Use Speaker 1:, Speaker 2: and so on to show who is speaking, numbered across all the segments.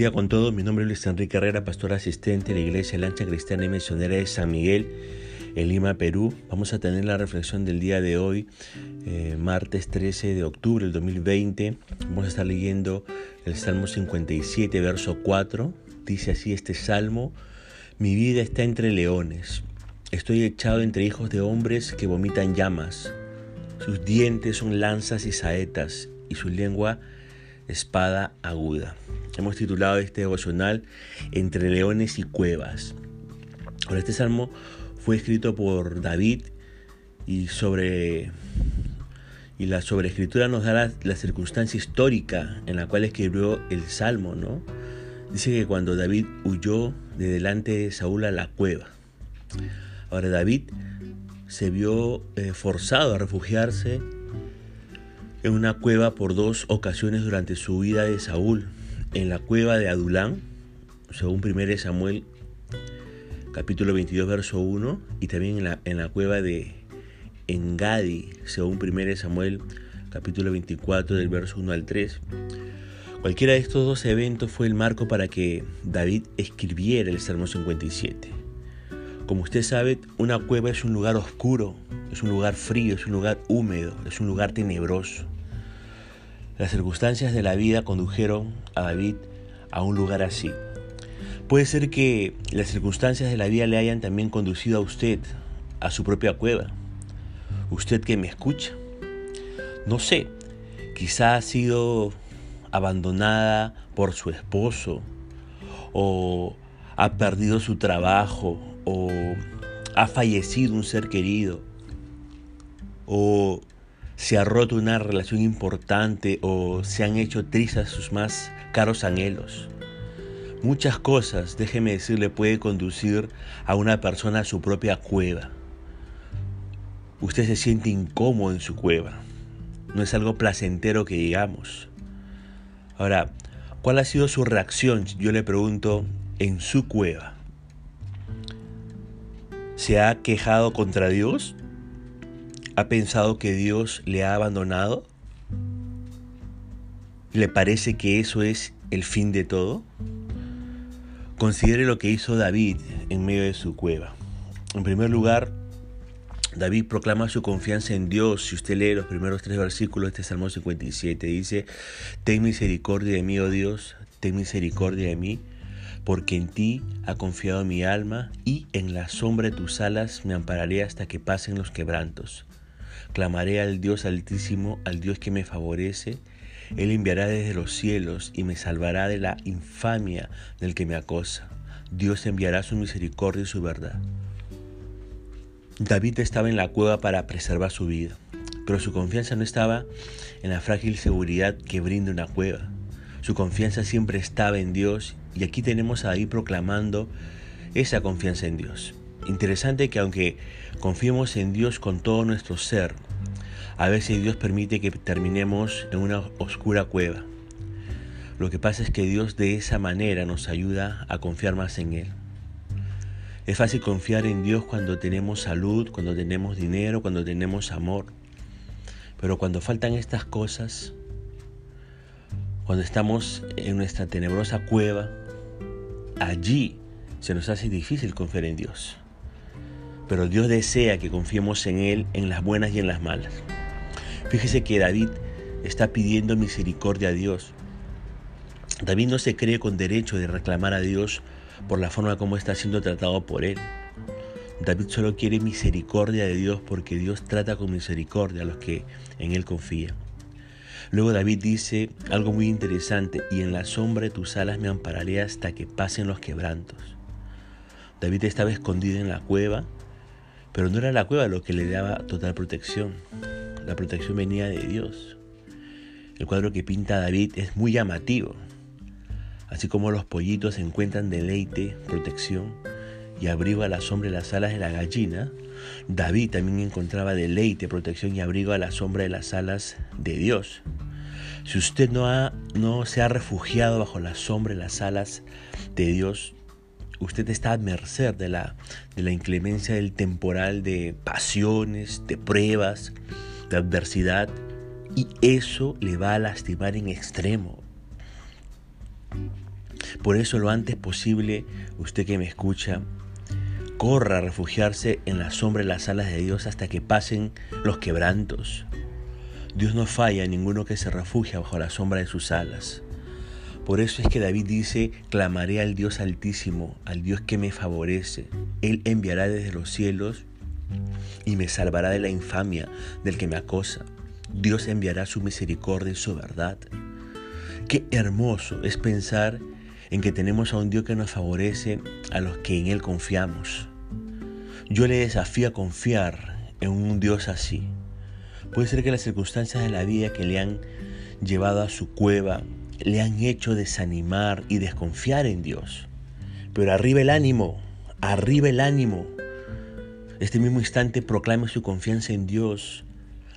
Speaker 1: día con todos, mi nombre es Luis Enrique Herrera, pastor asistente de la Iglesia Lancha Cristiana y Misionera de San Miguel, en Lima, Perú. Vamos a tener la reflexión del día de hoy, eh, martes 13 de octubre del 2020. Vamos a estar leyendo el Salmo 57, verso 4. Dice así este salmo, mi vida está entre leones, estoy echado entre hijos de hombres que vomitan llamas. Sus dientes son lanzas y saetas, y su lengua espada aguda. Hemos titulado este devocional Entre leones y cuevas. Ahora, este salmo fue escrito por David y sobre y la sobreescritura nos da la, circunstancia histórica en la cual escribió el salmo, ¿no? Dice que cuando David huyó de delante de Saúl a la cueva. Ahora David se vio eh, forzado a refugiarse en una cueva por dos ocasiones durante su vida de Saúl, en la cueva de Adulán, según 1 Samuel capítulo 22 verso 1, y también en la, en la cueva de Engadi, según 1 Samuel capítulo 24 del verso 1 al 3. Cualquiera de estos dos eventos fue el marco para que David escribiera el Salmo 57. Como usted sabe, una cueva es un lugar oscuro, es un lugar frío, es un lugar húmedo, es un lugar tenebroso. Las circunstancias de la vida condujeron a David a un lugar así. Puede ser que las circunstancias de la vida le hayan también conducido a usted a su propia cueva. Usted que me escucha. No sé, quizá ha sido abandonada por su esposo o ha perdido su trabajo o ha fallecido un ser querido o se ha roto una relación importante o se han hecho trizas sus más caros anhelos. Muchas cosas, déjeme decirle, puede conducir a una persona a su propia cueva. Usted se siente incómodo en su cueva. No es algo placentero que digamos. Ahora, ¿cuál ha sido su reacción, yo le pregunto, en su cueva? ¿Se ha quejado contra Dios? ¿Ha pensado que Dios le ha abandonado? ¿Le parece que eso es el fin de todo? Considere lo que hizo David en medio de su cueva. En primer lugar, David proclama su confianza en Dios. Si usted lee los primeros tres versículos de este Salmo 57, dice, Ten misericordia de mí, oh Dios, ten misericordia de mí, porque en ti ha confiado mi alma y en la sombra de tus alas me ampararé hasta que pasen los quebrantos. Clamaré al Dios altísimo, al Dios que me favorece. Él enviará desde los cielos y me salvará de la infamia del que me acosa. Dios enviará su misericordia y su verdad. David estaba en la cueva para preservar su vida, pero su confianza no estaba en la frágil seguridad que brinda una cueva. Su confianza siempre estaba en Dios y aquí tenemos a David proclamando esa confianza en Dios. Interesante que aunque confiemos en Dios con todo nuestro ser, a veces Dios permite que terminemos en una oscura cueva. Lo que pasa es que Dios de esa manera nos ayuda a confiar más en Él. Es fácil confiar en Dios cuando tenemos salud, cuando tenemos dinero, cuando tenemos amor. Pero cuando faltan estas cosas, cuando estamos en nuestra tenebrosa cueva, allí se nos hace difícil confiar en Dios pero Dios desea que confiemos en Él en las buenas y en las malas. Fíjese que David está pidiendo misericordia a Dios. David no se cree con derecho de reclamar a Dios por la forma como está siendo tratado por Él. David solo quiere misericordia de Dios porque Dios trata con misericordia a los que en Él confían. Luego David dice algo muy interesante, y en la sombra de tus alas me ampararé hasta que pasen los quebrantos. David estaba escondido en la cueva, pero no era la cueva lo que le daba total protección. La protección venía de Dios. El cuadro que pinta David es muy llamativo. Así como los pollitos encuentran deleite, protección y abrigo a la sombra de las alas de la gallina, David también encontraba deleite, protección y abrigo a la sombra de las alas de Dios. Si usted no, ha, no se ha refugiado bajo la sombra de las alas de Dios, usted está a merced de la, de la inclemencia del temporal de pasiones, de pruebas, de adversidad, y eso le va a lastimar en extremo. Por eso lo antes posible, usted que me escucha, corra a refugiarse en la sombra de las alas de Dios hasta que pasen los quebrantos. Dios no falla a ninguno que se refugia bajo la sombra de sus alas. Por eso es que David dice, clamaré al Dios altísimo, al Dios que me favorece. Él enviará desde los cielos y me salvará de la infamia del que me acosa. Dios enviará su misericordia y su verdad. Qué hermoso es pensar en que tenemos a un Dios que nos favorece a los que en Él confiamos. Yo le desafío a confiar en un Dios así. Puede ser que las circunstancias de la vida que le han llevado a su cueva le han hecho desanimar y desconfiar en Dios. Pero arriba el ánimo, arriba el ánimo. Este mismo instante proclame su confianza en Dios.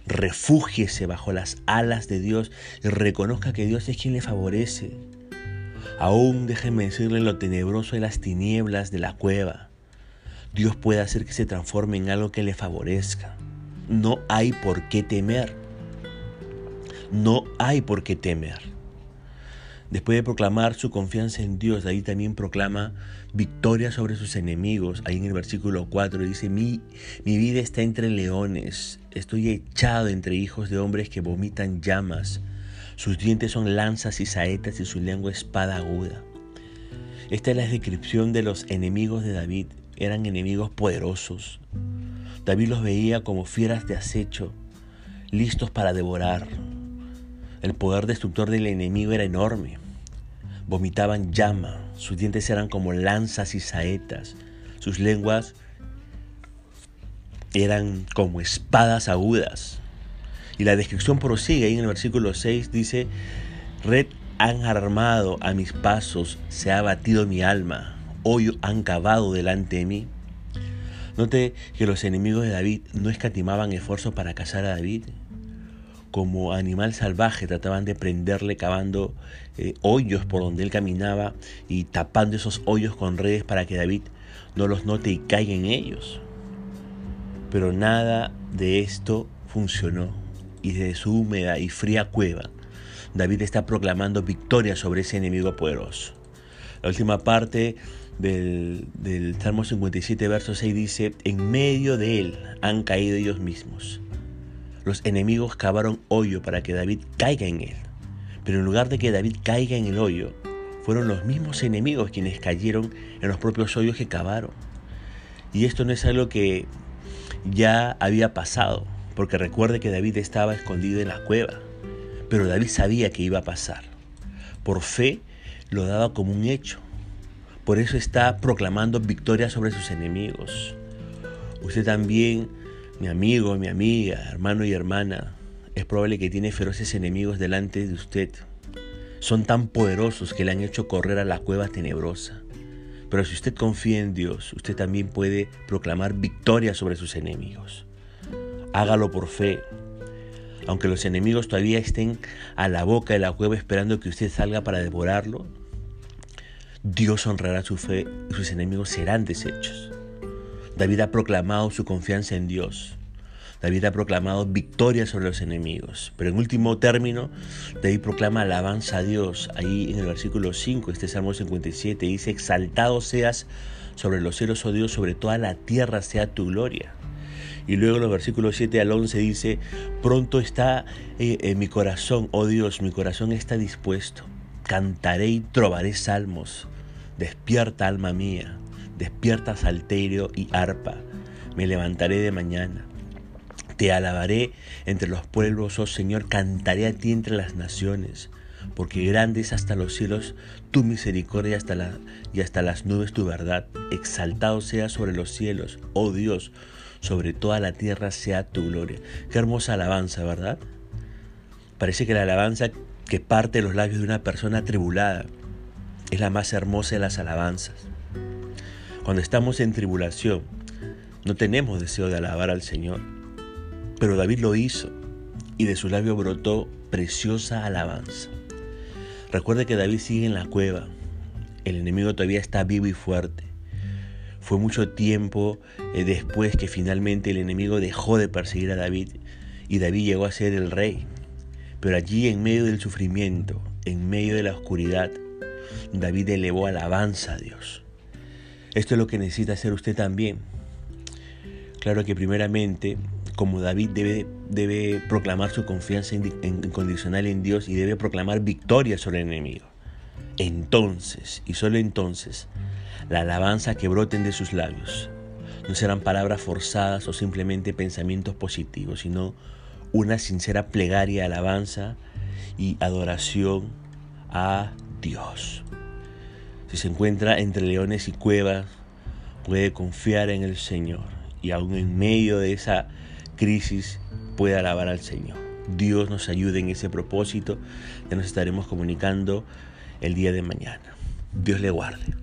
Speaker 1: Refúgiese bajo las alas de Dios y reconozca que Dios es quien le favorece. Aún déjeme decirle lo tenebroso de las tinieblas de la cueva. Dios puede hacer que se transforme en algo que le favorezca. No hay por qué temer. No hay por qué temer. Después de proclamar su confianza en Dios, ahí también proclama victoria sobre sus enemigos. Ahí en el versículo 4 dice, mi, mi vida está entre leones, estoy echado entre hijos de hombres que vomitan llamas. Sus dientes son lanzas y saetas y su lengua espada aguda. Esta es la descripción de los enemigos de David. Eran enemigos poderosos. David los veía como fieras de acecho, listos para devorar. El poder destructor del enemigo era enorme vomitaban llama, sus dientes eran como lanzas y saetas, sus lenguas eran como espadas agudas. Y la descripción prosigue ahí en el versículo 6, dice, red han armado a mis pasos, se ha batido mi alma, hoy han cavado delante de mí. Note que los enemigos de David no escatimaban esfuerzo para cazar a David como animal salvaje trataban de prenderle cavando eh, hoyos por donde él caminaba y tapando esos hoyos con redes para que David no los note y caiga en ellos. Pero nada de esto funcionó y desde su húmeda y fría cueva David está proclamando victoria sobre ese enemigo poderoso. La última parte del, del Salmo 57, verso 6 dice, en medio de él han caído ellos mismos los enemigos cavaron hoyo para que David caiga en él. Pero en lugar de que David caiga en el hoyo, fueron los mismos enemigos quienes cayeron en los propios hoyos que cavaron. Y esto no es algo que ya había pasado, porque recuerde que David estaba escondido en la cueva, pero David sabía que iba a pasar. Por fe lo daba como un hecho. Por eso está proclamando victoria sobre sus enemigos. Usted también mi amigo, mi amiga, hermano y hermana, es probable que tiene feroces enemigos delante de usted. Son tan poderosos que le han hecho correr a la cueva tenebrosa. Pero si usted confía en Dios, usted también puede proclamar victoria sobre sus enemigos. Hágalo por fe. Aunque los enemigos todavía estén a la boca de la cueva esperando que usted salga para devorarlo, Dios honrará su fe y sus enemigos serán deshechos. David ha proclamado su confianza en Dios. David ha proclamado victoria sobre los enemigos. Pero en último término, David proclama alabanza a Dios. Ahí en el versículo 5, este Salmo 57, dice, exaltado seas sobre los cielos, oh Dios, sobre toda la tierra sea tu gloria. Y luego en los versículos 7 al 11 dice, pronto está eh, en mi corazón, oh Dios, mi corazón está dispuesto. Cantaré y trobaré salmos. Despierta alma mía. Despierta salterio y arpa, me levantaré de mañana. Te alabaré entre los pueblos, oh Señor, cantaré a ti entre las naciones, porque grande es hasta los cielos tu misericordia hasta la, y hasta las nubes tu verdad. Exaltado sea sobre los cielos, oh Dios, sobre toda la tierra sea tu gloria. Qué hermosa alabanza, ¿verdad? Parece que la alabanza que parte de los labios de una persona atribulada es la más hermosa de las alabanzas. Cuando estamos en tribulación, no tenemos deseo de alabar al Señor. Pero David lo hizo y de su labio brotó preciosa alabanza. Recuerde que David sigue en la cueva. El enemigo todavía está vivo y fuerte. Fue mucho tiempo eh, después que finalmente el enemigo dejó de perseguir a David y David llegó a ser el rey. Pero allí en medio del sufrimiento, en medio de la oscuridad, David elevó alabanza a Dios. Esto es lo que necesita hacer usted también. Claro que primeramente, como David debe, debe proclamar su confianza incondicional en Dios y debe proclamar victoria sobre el enemigo. Entonces, y solo entonces, la alabanza que broten de sus labios no serán palabras forzadas o simplemente pensamientos positivos, sino una sincera plegaria, alabanza y adoración a Dios. Si se encuentra entre leones y cuevas, puede confiar en el Señor y aún en medio de esa crisis puede alabar al Señor. Dios nos ayude en ese propósito. Ya nos estaremos comunicando el día de mañana. Dios le guarde.